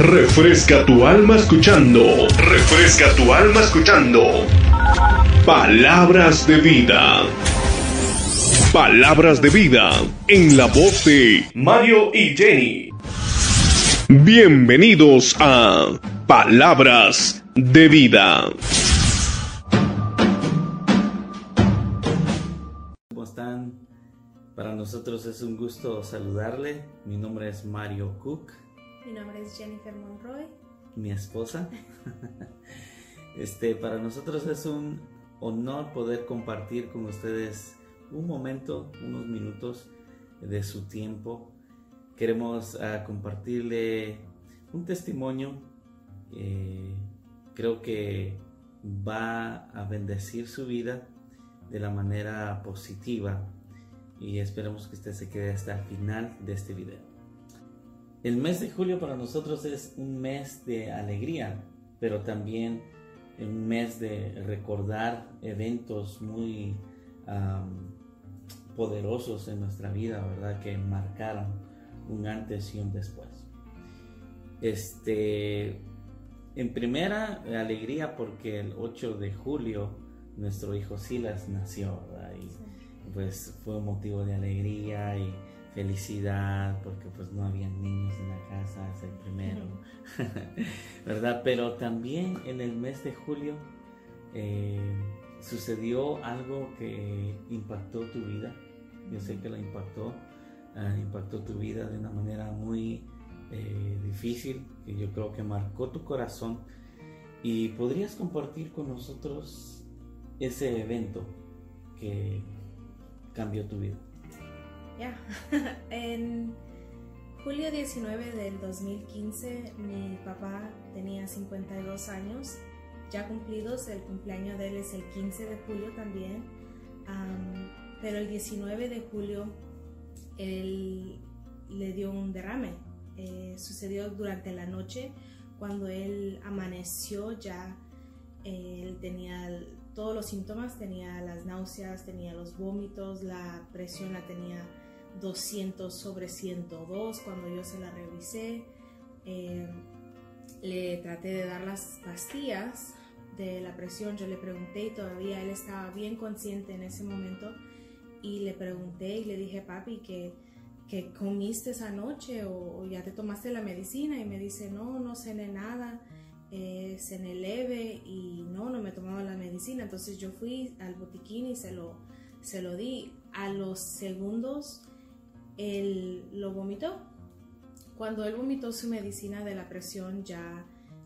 Refresca tu alma escuchando. Refresca tu alma escuchando. Palabras de vida. Palabras de vida en la voz de Mario y Jenny. Bienvenidos a Palabras de vida. ¿Cómo están? Para nosotros es un gusto saludarle. Mi nombre es Mario Cook. Mi nombre es Jennifer Monroy. Mi esposa. Este, para nosotros es un honor poder compartir con ustedes un momento, unos minutos de su tiempo. Queremos uh, compartirle un testimonio. Eh, creo que va a bendecir su vida de la manera positiva y esperemos que usted se quede hasta el final de este video. El mes de julio para nosotros es un mes de alegría, pero también un mes de recordar eventos muy um, poderosos en nuestra vida, ¿verdad? Que marcaron un antes y un después. Este, en primera, alegría porque el 8 de julio nuestro hijo Silas nació, ¿verdad? Y pues fue un motivo de alegría y felicidad porque pues no había niños en la casa, es el primero, ¿verdad? Pero también en el mes de julio eh, sucedió algo que impactó tu vida, yo sé que lo impactó, uh, impactó tu vida de una manera muy eh, difícil, que yo creo que marcó tu corazón. Y podrías compartir con nosotros ese evento que cambió tu vida. Ya, en julio 19 del 2015 mi papá tenía 52 años ya cumplidos, el cumpleaños de él es el 15 de julio también, um, pero el 19 de julio él le dio un derrame, eh, sucedió durante la noche cuando él amaneció ya, eh, él tenía todos los síntomas, tenía las náuseas, tenía los vómitos, la presión la tenía 200 sobre 102 cuando yo se la revisé. Eh, le traté de dar las pastillas de la presión, yo le pregunté y todavía él estaba bien consciente en ese momento y le pregunté y le dije, papi, que, que comiste esa noche o, ya te tomaste la medicina y me dice, no, no cené nada, eh, cené leve y no, no me tomaba la medicina. Entonces yo fui al botiquín y se lo, se lo di. A los segundos él lo vomitó. Cuando él vomitó su medicina de la presión ya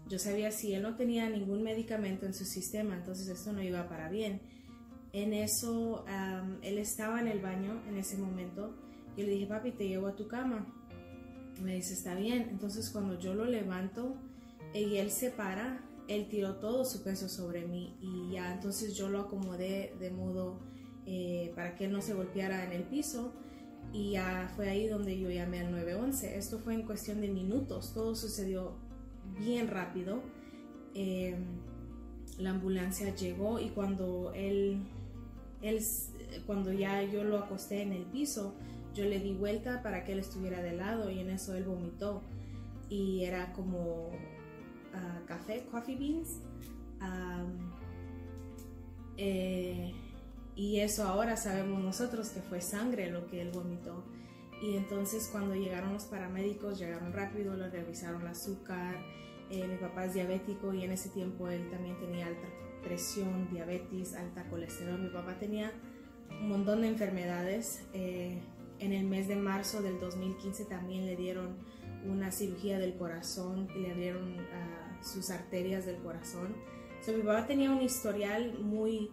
yo sabía si él no tenía ningún medicamento en su sistema, entonces esto no iba para bien. En eso, él estaba en el baño en ese momento. y le dije, papi, te llevo a tu cama. Me dice, está bien. Entonces, cuando yo lo levanto y él se para, él tiró todo su peso sobre mí. Y ya entonces yo lo acomodé de modo eh, para que él no se golpeara en el piso. Y ya fue ahí donde yo llamé al 911. Esto fue en cuestión de minutos. Todo sucedió bien rápido. Eh, la ambulancia llegó y cuando él, él, cuando ya yo lo acosté en el piso, yo le di vuelta para que él estuviera de lado y en eso él vomitó y era como uh, café, coffee beans. Eh, y eso ahora sabemos nosotros que fue sangre lo que él vomitó. Y entonces cuando llegaron los paramédicos, llegaron rápido, le revisaron el azúcar. Eh, mi papá es diabético y en ese tiempo él también tenía alta presión, diabetes, alta colesterol. Mi papá tenía un montón de enfermedades. Eh, en el mes de marzo del 2015 también le dieron una cirugía del corazón y le abrieron uh, sus arterias del corazón. So, mi papá tenía un historial muy,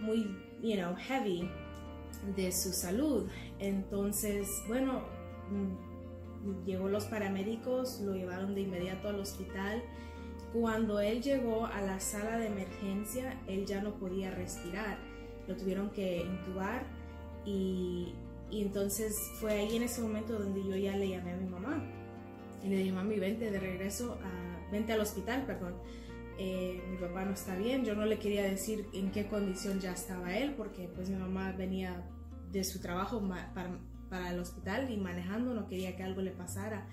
muy, you know, heavy de su salud. Entonces, bueno, llegó los paramédicos, lo llevaron de inmediato al hospital. Cuando él llegó a la sala de emergencia, él ya no podía respirar. Lo tuvieron que intubar y, y entonces fue ahí en ese momento donde yo ya le llamé a mi mamá. Y le dije, mami, vente de regreso, vente al hospital, perdón. Eh, mi papá no está bien, yo no le quería decir en qué condición ya estaba él, porque pues mi mamá venía de su trabajo para, el hospital y manejando, no quería que algo le pasara.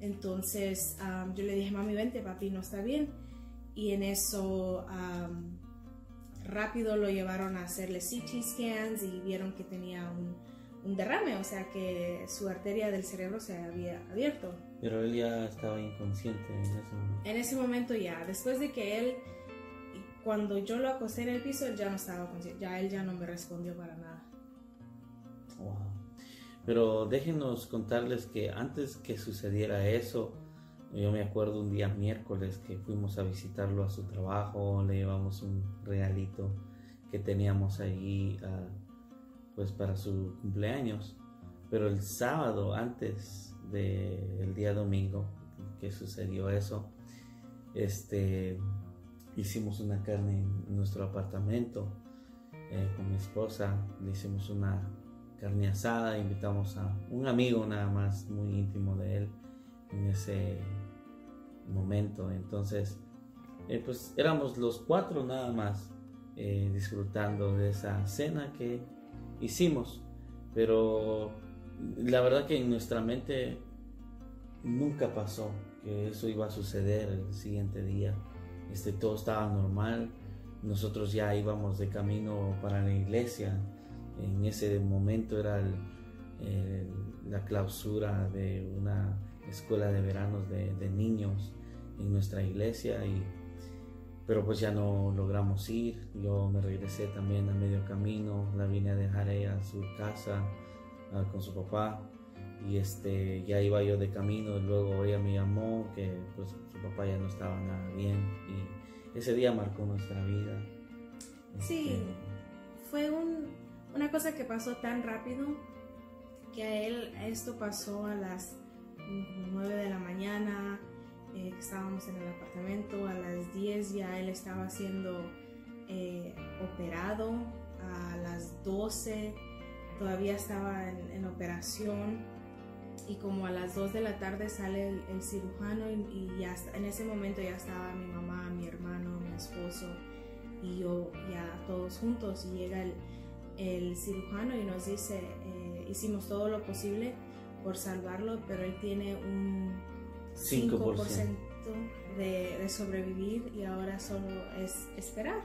Entonces yo le dije, mami, vente, papi no está bien. Y en eso rápido lo llevaron a hacerle CT scans y vieron que tenía un derrame, o sea que su arteria del cerebro se había abierto. Pero él ya estaba inconsciente en ese momento. En ese momento ya, después de que él, cuando yo lo acosté en el piso, él ya no estaba consciente, ya él ya no me respondió para nada. Wow. Pero déjenos contarles que antes que sucediera eso, yo me acuerdo un día miércoles que fuimos a visitarlo a su trabajo, le llevamos un regalito que teníamos ahí uh, pues para su cumpleaños. Pero el sábado antes del día domingo que sucedió eso, este, hicimos una carne en nuestro apartamento eh, con mi esposa, le hicimos una carne asada, invitamos a un amigo nada más muy íntimo de él en ese momento. Entonces, eh, pues éramos los cuatro nada más eh, disfrutando de esa cena que hicimos. Pero la verdad que en nuestra mente nunca pasó que eso iba a suceder el siguiente día. Este, todo estaba normal. Nosotros ya íbamos de camino para la iglesia. En ese momento era la clausura de una escuela de veranos de, de, niños en nuestra iglesia y pero pues ya no logramos ir yo me regresé también a medio camino la vine a dejar ella a su casa uh, con su papá. Y este ya iba yo de camino luego ella me llamó que pues su papá ya no estaba nada bien. Y ese día marcó nuestra vida. Sí este, fue un, una cosa que pasó tan rápido que a él esto pasó a las 9 de la mañana eh, estábamos en el apartamento, a las 10 ya él estaba siendo eh, operado, a las 12 todavía estaba en, en, operación y como a las 2 de la tarde sale el, el cirujano y, y, ya en ese momento ya estaba mi mamá, mi hermano, mi esposo y yo ya todos juntos y llega el, el cirujano y nos dice, eh, hicimos todo lo posible por salvarlo, pero él tiene un 5%, de, de, sobrevivir y ahora solo es esperar.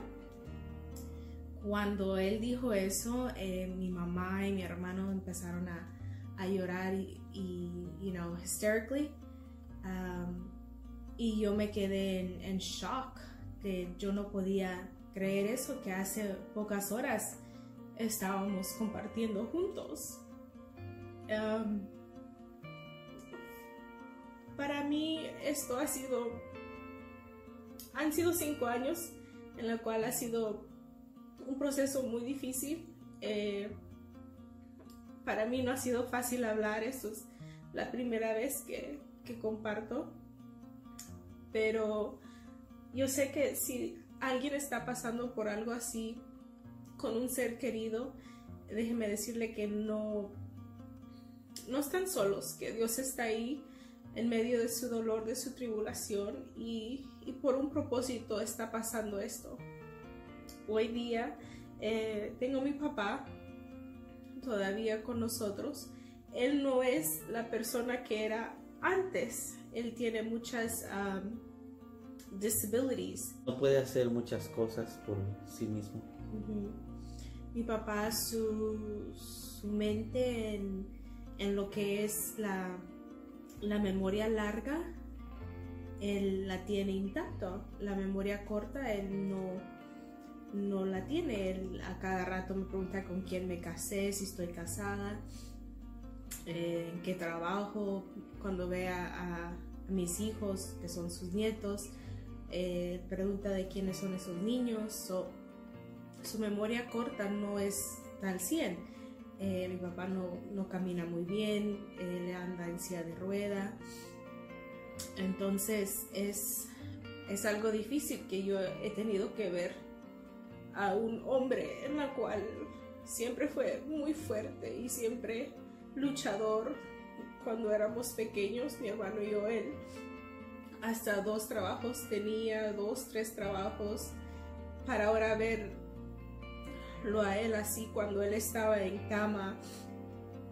Cuando él dijo eso, eh, mi mamá y mi hermano empezaron a, a llorar y, you know, hysterically. Um, y yo me quedé en, en, shock, que yo no podía creer eso, que hace pocas horas estábamos compartiendo juntos. Um, para mí esto ha sido, han sido cinco años en la cual ha sido un proceso muy difícil. Eh, para mí no ha sido fácil hablar, esto es la primera vez que, que comparto, pero yo sé que si alguien está pasando por algo así con un ser querido, déjeme decirle que no, no están solos, que Dios está ahí en medio de su dolor, de su tribulación y, y por un propósito está pasando esto. Hoy día eh, tengo mi papá todavía con nosotros. Él no es la persona que era antes. Él tiene muchas um, disabilities. No puede hacer muchas cosas por sí mismo. Uh -huh. Mi papá, su, su mente en, en lo que es la la memoria larga él la tiene intacto, la memoria corta él no, no la tiene, él a cada rato me pregunta con quién me casé, si estoy casada, eh, en qué trabajo, cuando ve a, mis hijos que son sus nietos, eh, pregunta de quiénes son esos niños, so, su memoria corta no es al 100 eh, mi papá no, no, camina muy bien, él anda en de rueda. Entonces es, es algo difícil que yo he tenido que ver a un hombre en la cual siempre fue muy fuerte y siempre luchador cuando éramos pequeños, mi hermano y yo, él. Hasta dos trabajos tenía, dos, tres trabajos, para ahora ver lo a él así cuando él estaba en cama,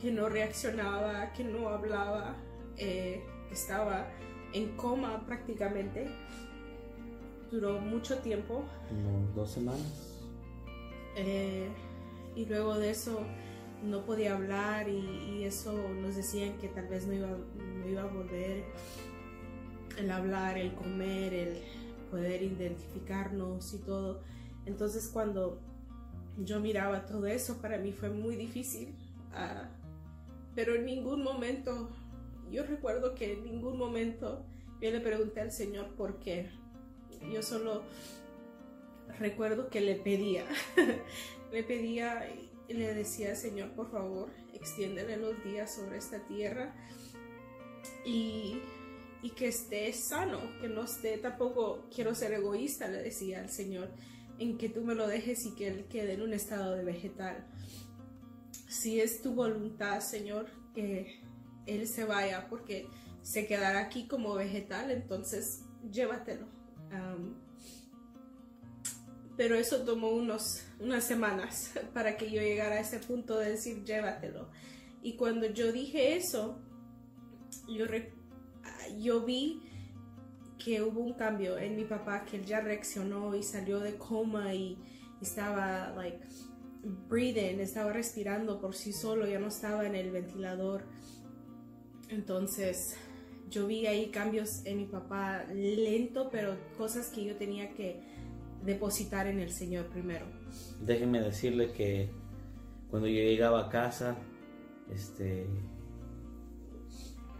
que no reaccionaba, que no hablaba. Eh, que estaba en coma prácticamente. Duró mucho tiempo. Como dos semanas. Eh, y luego de eso no podía hablar y, eso nos decían que tal vez no iba, no iba a volver el hablar, el comer, el poder identificarnos y todo. Entonces cuando yo miraba todo eso, para mí fue muy difícil. Ah, pero en ningún momento, yo recuerdo que en ningún momento yo le pregunté al Señor por qué. Yo solo recuerdo que le pedía, le pedía y le decía, Señor, por favor, extiéndele los días sobre esta tierra y, y que esté sano, que no esté tampoco, quiero ser egoísta, le decía al Señor, en que tú me lo dejes y que él quede en un estado de vegetal. Si es tu voluntad, Señor, que él se vaya porque se quedará aquí como vegetal, entonces llévatelo pero eso tomó unos, unas semanas para que yo llegara a ese punto de decir llévatelo. Y cuando yo dije eso, yo, yo vi que hubo un cambio en mi papá, que él ya reaccionó y salió de coma y, estaba like breathing, estaba respirando por sí solo, ya no estaba en el ventilador. Entonces yo vi ahí cambios en mi papá lento, pero cosas que yo tenía que depositar en el Señor primero. Déjenme decirle que cuando yo llegaba a casa, este,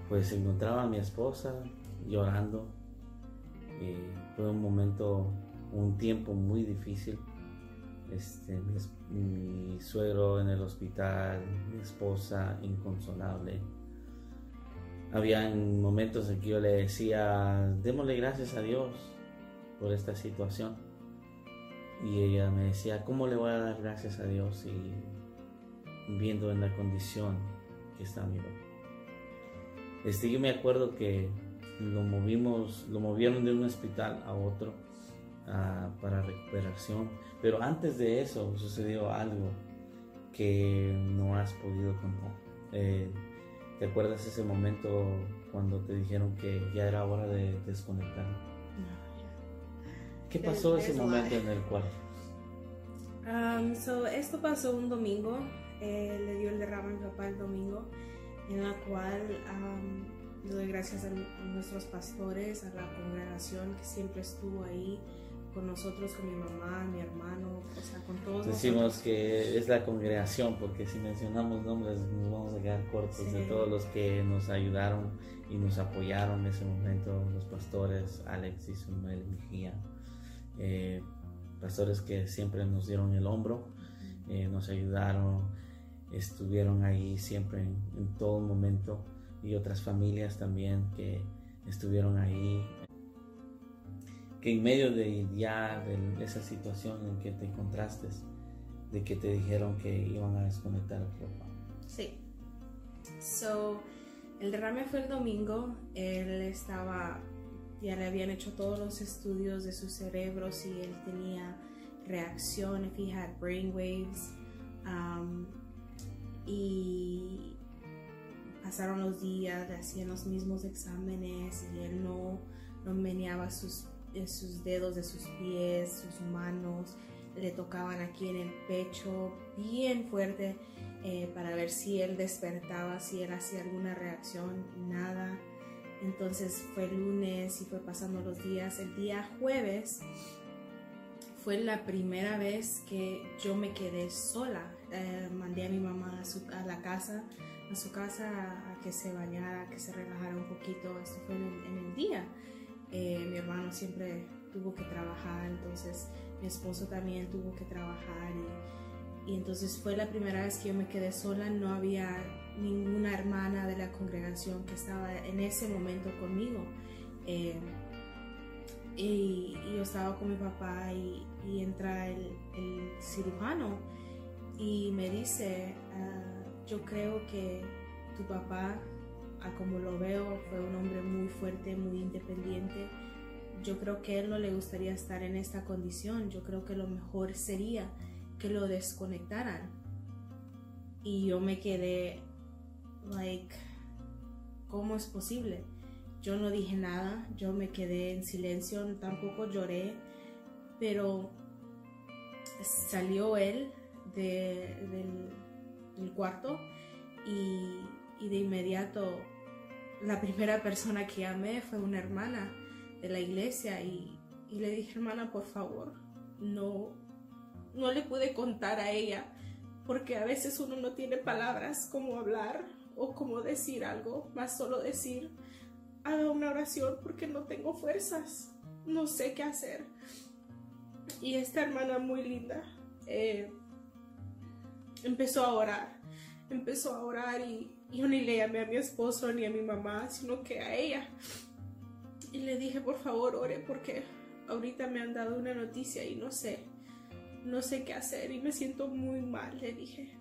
pues encontraba a mi esposa llorando. Fue un momento, un tiempo muy difícil. Este, mi, suegro en el hospital, mi esposa inconsolable. Había momentos en que yo le decía, démosle gracias a Dios por esta situación y ella me decía, ¿cómo le voy a dar gracias a Dios y viendo en la condición que está mi papá? Este, yo me acuerdo que lo movimos, lo movieron de un hospital a otro ah, para recuperación, pero antes de eso sucedió algo que no has podido contar. Eh, ¿Te acuerdas ese momento cuando te dijeron que ya era hora de desconectar? ¿Qué pasó ese momento en el cuarto? Um, esto pasó un domingo, eh, le dio el derrame a mi papá el domingo, en la cual um, le doy gracias a, nuestros pastores, a la congregación que siempre estuvo ahí con nosotros, con mi mamá, mi hermano, o sea, con todos Decimos que es la congregación, porque si mencionamos nombres nos vamos a quedar cortos de todos los que nos ayudaron y nos apoyaron en ese momento, los pastores, Alex y Samuel Mejía. Eh, pastores que siempre nos dieron el hombro, eh, nos ayudaron, estuvieron ahí siempre en, todo momento y otras familias también que estuvieron ahí que en medio de ya de esa situación en que te encontraste de que te dijeron que iban a desconectar el papá sí. So el derrame fue el domingo él estaba ya le habían hecho todos los estudios de su cerebro si él tenía reacción, if he had brainwaves. Um, y pasaron los días, le hacían los mismos exámenes y él no, no meneaba sus, eh, sus dedos de sus pies, sus manos, le tocaban aquí en el pecho bien fuerte eh, para ver si él despertaba, si él hacía alguna reacción, nada. Entonces fue lunes y fue pasando los días. El día jueves fue la primera vez que yo me quedé sola. Eh, mandé a mi mamá a, la casa, a su casa a, que se bañara, que se relajara un poquito. Esto fue en el, día. Eh, mi hermano siempre tuvo que trabajar, entonces mi esposo también tuvo que trabajar y, y entonces fue la primera vez que yo me quedé sola. No había ninguna hermana de la congregación que estaba en ese momento conmigo. Eh, y, yo estaba con mi papá y, entra el, cirujano y me dice, ah, yo creo que tu papá, a como lo veo, fue un hombre muy fuerte, muy independiente. Yo creo que él no le gustaría estar en esta condición. Yo creo que lo mejor sería que lo desconectaran. Y yo me quedé like, ¿cómo es posible? yo no dije nada, yo me quedé en silencio, tampoco lloré, pero salió él del, cuarto y, de inmediato la primera persona que llamé fue una hermana de la iglesia y, y le dije, hermana, por favor, no, no le pude contar a ella porque a veces uno no tiene palabras como hablar o como decir algo, más solo decir, haga una oración porque no tengo fuerzas, no sé qué hacer. Y esta hermana muy linda eh, empezó a orar, empezó a orar y yo ni le llamé a mi esposo ni a mi mamá, sino que a ella. Y le dije, por favor, ore porque ahorita me han dado una noticia y no sé, no sé qué hacer y me siento muy mal, le dije.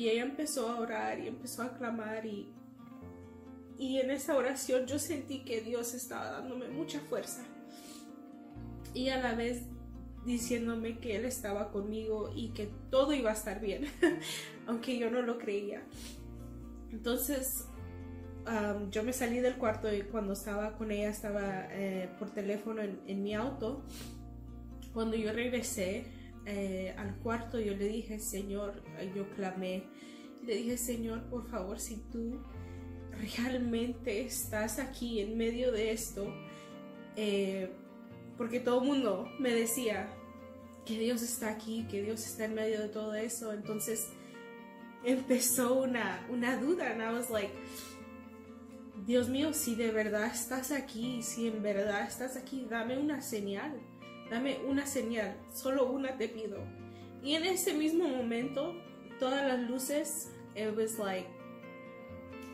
Y ella empezó a orar y empezó a clamar y, y en esa oración yo sentí que Dios estaba dándome mucha fuerza y a la vez diciéndome que Él estaba conmigo y que todo iba a estar bien, aunque yo no lo creía. Entonces yo me salí del cuarto y cuando estaba con ella estaba eh, por teléfono en, mi auto. Cuando yo regresé eh, al cuarto yo le dije, Señor, yo clamé, le dije, Señor, por favor, si tú realmente estás aquí en medio de esto, eh, porque todo el mundo me decía que Dios está aquí, que Dios está en medio de todo eso, entonces empezó una, una duda, and I was like, Dios mío, si de verdad estás aquí, si en verdad estás aquí, dame una señal, dame una señal, solo una te pido. Y en ese mismo momento, todas las luces, it was like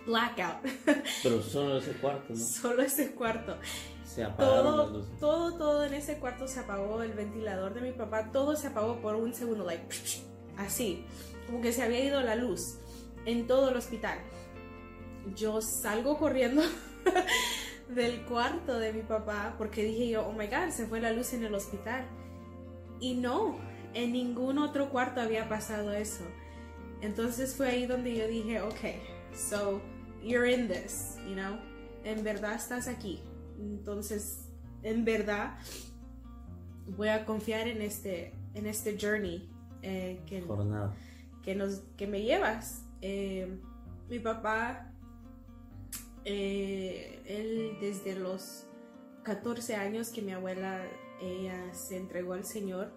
blackout. Pero solo ese cuarto, ¿no? Solo ese cuarto. Se apagaron todo, todo, todo en ese cuarto se apagó, el ventilador de mi papá, todo se apagó por un segundo, like, así, como que se había ido la luz en todo el hospital yo salgo corriendo del cuarto de mi papá porque dije yo, oh my god, se fue la luz en el hospital. Y no, en ningún otro cuarto había pasado eso. Entonces fue ahí donde yo dije, ok, so you're in this, you know, en verdad estás aquí. Entonces, en verdad, voy a confiar en este, en este journey eh, que, que, nos, que me llevas. Eh, mi papá eh, él desde los 14 años que mi abuela ella se entregó al Señor,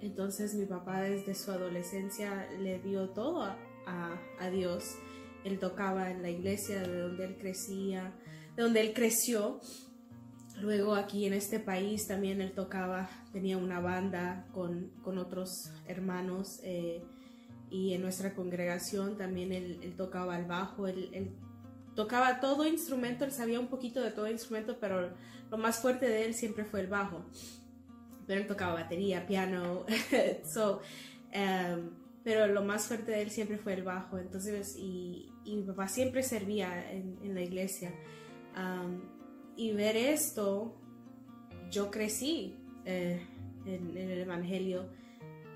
entonces mi papá desde su adolescencia le dio todo a, a, Dios. Él tocaba en la iglesia de donde él crecía, de donde él creció. Luego aquí en este país también él tocaba, tenía una banda con, con otros hermanos eh, y en nuestra congregación también él, él tocaba el bajo, él, él tocaba todo instrumento, él sabía un poquito de todo instrumento, pero lo más fuerte de él siempre fue el bajo. Pero él tocaba batería, piano, so, um, pero lo más fuerte de él siempre fue el bajo. Entonces, y, mi papá siempre servía en, la iglesia. Um, y ver esto, yo crecí eh, en, el Evangelio.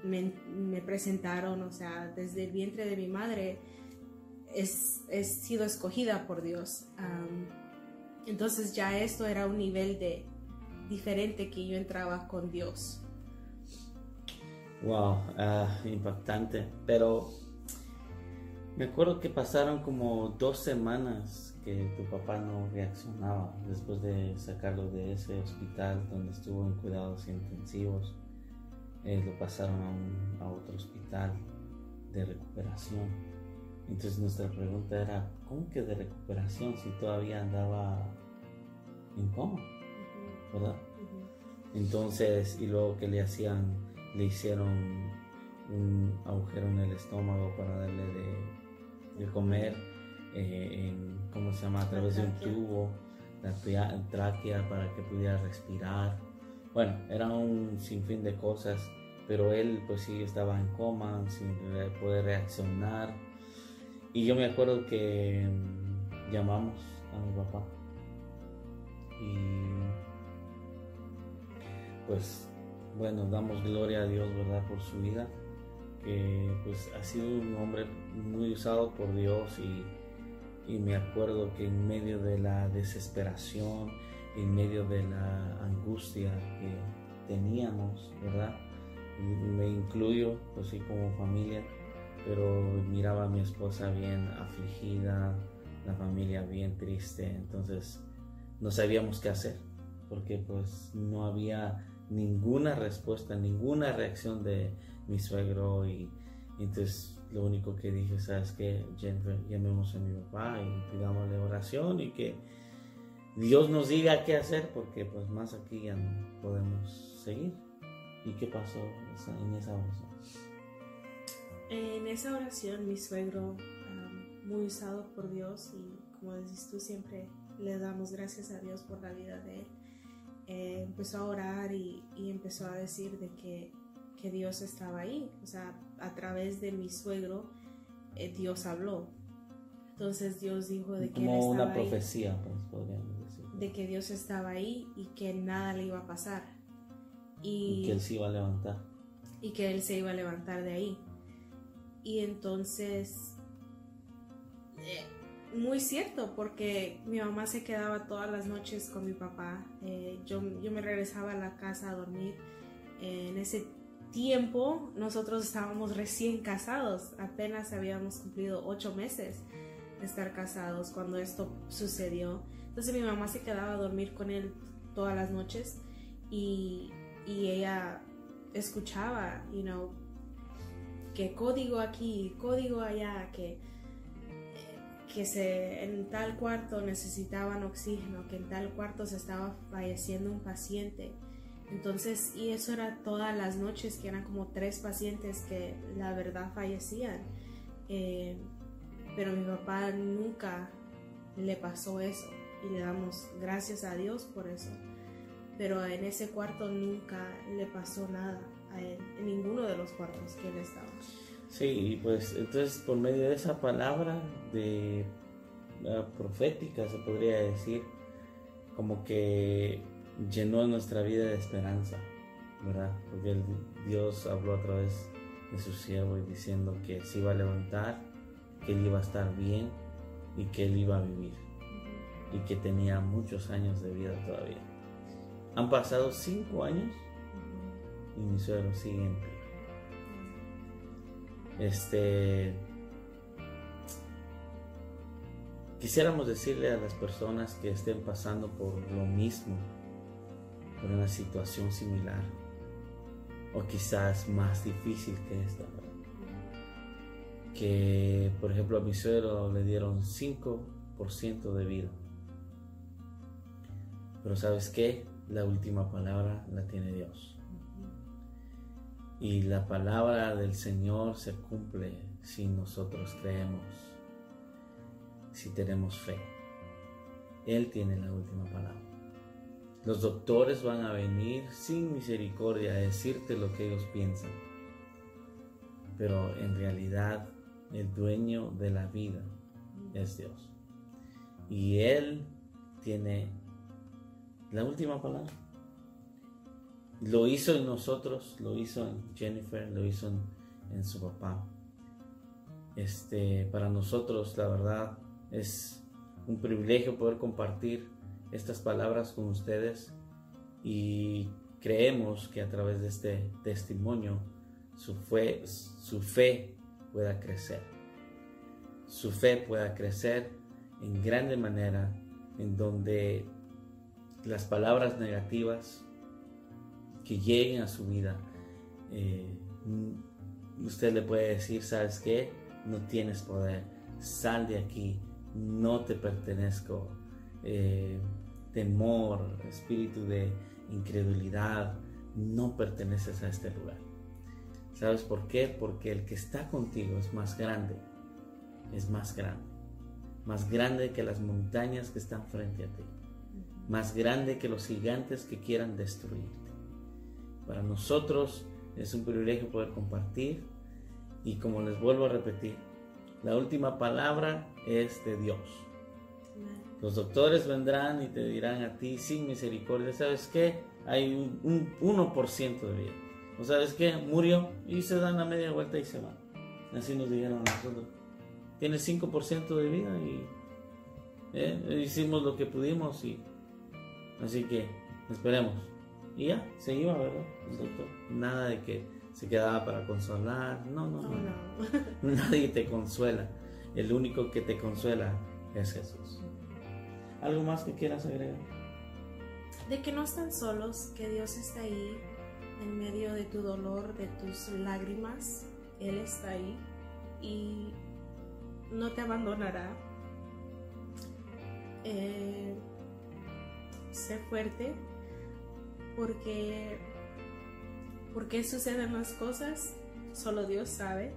Me, me presentaron, o sea, desde el vientre de mi madre es, he sido escogida por Dios. entonces ya esto era un nivel de diferente que yo entraba con Dios. Wow, ah, impactante. Pero me acuerdo que pasaron como dos semanas que tu papá no reaccionaba después de sacarlo de ese hospital donde estuvo en cuidados intensivos. Eh, lo pasaron a, a otro hospital de recuperación. Entonces nuestra pregunta era, ¿cómo que de recuperación si todavía andaba en coma? ¿Verdad? Entonces, y luego que le hacían, le hicieron un agujero en el estómago para darle de, comer, eh, en, ¿cómo se llama? A través de un tubo, la tráquea para que pudiera respirar. Bueno, era un sinfín de cosas, pero él pues sí estaba en coma, sin poder reaccionar y yo me acuerdo que mm, llamamos a mi papá y pues bueno, damos gloria a Dios, ¿verdad? Por su vida, que pues ha sido un hombre muy usado por Dios y y me acuerdo que en medio de la desesperación, en medio de la angustia que teníamos, ¿verdad? Me incluyo, pues sí, como familia, pero miraba a mi esposa bien afligida, la familia bien triste, entonces no sabíamos qué hacer, porque pues no había ninguna respuesta, ninguna reacción de mi suegro y, entonces lo único que dije, sabes que llamemos a mi papá y pidámosle oración y que Dios nos diga qué hacer, porque pues más aquí ya no podemos seguir. ¿Y qué pasó en esa oración? En esa oración mi suegro, muy usado por Dios y como dices tú siempre le damos gracias a Dios por la vida de él, eh, empezó a orar y, empezó a decir de que, que, Dios estaba ahí, o sea, a través de mi suegro eh, Dios habló. Entonces Dios dijo de que Como él estaba una profecía, pues podríamos decir. De que Dios estaba ahí y que nada le iba a pasar. Y, que él se iba a levantar. Y que él se iba a levantar de ahí. Y entonces, eh, muy cierto, porque mi mamá se quedaba todas las noches con mi papá. Eh, yo, yo, me regresaba a la casa a dormir. en ese tiempo nosotros estábamos recién casados, apenas habíamos cumplido ocho meses de estar casados cuando esto sucedió. Entonces mi mamá se quedaba a dormir con él todas las noches y, y ella escuchaba, you know, que código aquí, código allá, que, que se, en tal cuarto necesitaban oxígeno, que en tal cuarto se estaba falleciendo un paciente. Entonces, y eso era todas las noches, que eran como tres pacientes que la verdad fallecían. Eh, pero mi papá nunca le pasó eso y le damos gracias a Dios por eso. Pero en ese cuarto nunca le pasó nada en ninguno de los cuartos que él estaba. Sí, pues entonces por medio de esa palabra de profética se podría decir, como que llenó nuestra vida de esperanza, ¿verdad? Porque Dios habló a través de su siervo y diciendo que se iba a levantar, que él iba a estar bien y que él iba a vivir y que tenía muchos años de vida todavía. Han pasado cinco años y mi en pie. Este. Quisiéramos decirle a las personas que estén pasando por lo mismo, por una situación similar, o quizás más difícil que esta, que por ejemplo a mi suegro le dieron 5% de vida. Pero sabes qué? La última palabra la tiene Dios. Y la palabra del Señor se cumple si nosotros creemos, si tenemos fe. Él tiene la última palabra. Los doctores van a venir sin misericordia a decirte lo que ellos piensan. Pero en realidad el dueño de la vida es Dios. Y Él tiene la última palabra. Lo hizo en nosotros, lo hizo en Jennifer, lo hizo en, su papá. Este, para nosotros, la verdad, es un privilegio poder compartir estas palabras con ustedes y creemos que a través de este testimonio su fe, su fe pueda crecer. Su fe pueda crecer en grande manera en donde las palabras negativas que lleguen a su vida, eh, usted le puede decir, ¿sabes qué? No tienes poder, sal de aquí, no te pertenezco. Eh, temor, espíritu de incredulidad, no perteneces a este lugar. ¿Sabes por qué? Porque el que está contigo es más grande, es más grande, más grande que las montañas que están frente a ti, más grande que los gigantes que quieran destruirte. Para nosotros es un privilegio poder compartir y como les vuelvo a repetir, la última palabra es de Dios. Los doctores vendrán y te dirán a ti sin misericordia, ¿sabes qué? Hay un, 1% de vida. ¿O sabes qué? Murió y se dan la media vuelta y se van. Así nos dijeron a nosotros. Tienes 5% de vida y eh, hicimos lo que pudimos y así que esperemos. Y ya, se iba, ¿verdad? El doctor. Nada de que se quedaba para consolar. No, no, no. Oh, no. Nadie te consuela. El único que te consuela es Jesús. ¿Algo más que quieras agregar? De que no están solos, que Dios está ahí en medio de tu dolor, de tus lágrimas. Él está ahí y no te abandonará. Eh, sé fuerte porque por qué suceden las cosas solo Dios sabe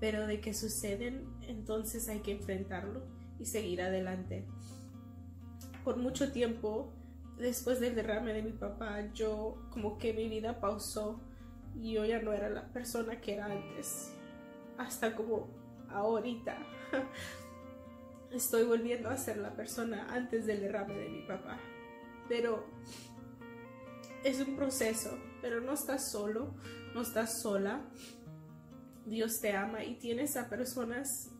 pero de que suceden entonces hay que enfrentarlo y seguir adelante por mucho tiempo después del derrame de mi papá yo como que mi vida pausó y yo ya no era la persona que era antes hasta como ahorita estoy volviendo a ser la persona antes del derrame de mi papá. Pero es un proceso, pero no estás solo, no estás sola. Dios te ama y tienes a personas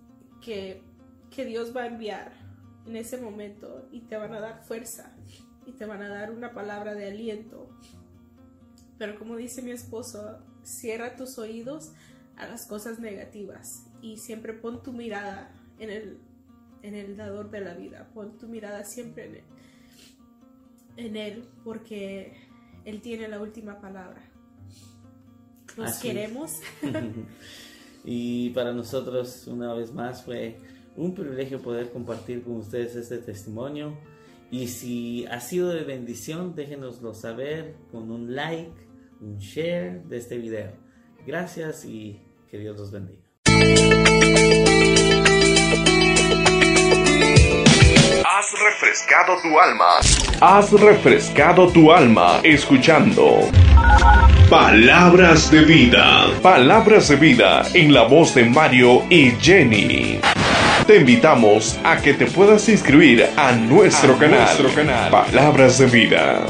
que, que Dios va a enviar en ese momento y te van a dar fuerza y te van a dar una palabra de aliento. Pero como dice mi esposo, cierra tus oídos a las cosas negativas y siempre pon tu mirada en el, en el dador de la vida, pon tu mirada siempre en él, en él porque él tiene la última palabra. Los Así queremos. y para nosotros, una vez más, fue un privilegio poder compartir con ustedes este testimonio. Y si ha sido de bendición, déjenoslo saber con un like, un share de este video. Gracias y que Dios los bendiga. Refrescado tu alma. Has refrescado tu alma escuchando Palabras de vida. Palabras de vida en la voz de Mario y Jenny. Te invitamos a que te puedas inscribir a nuestro, canal, nuestro canal Palabras de vida.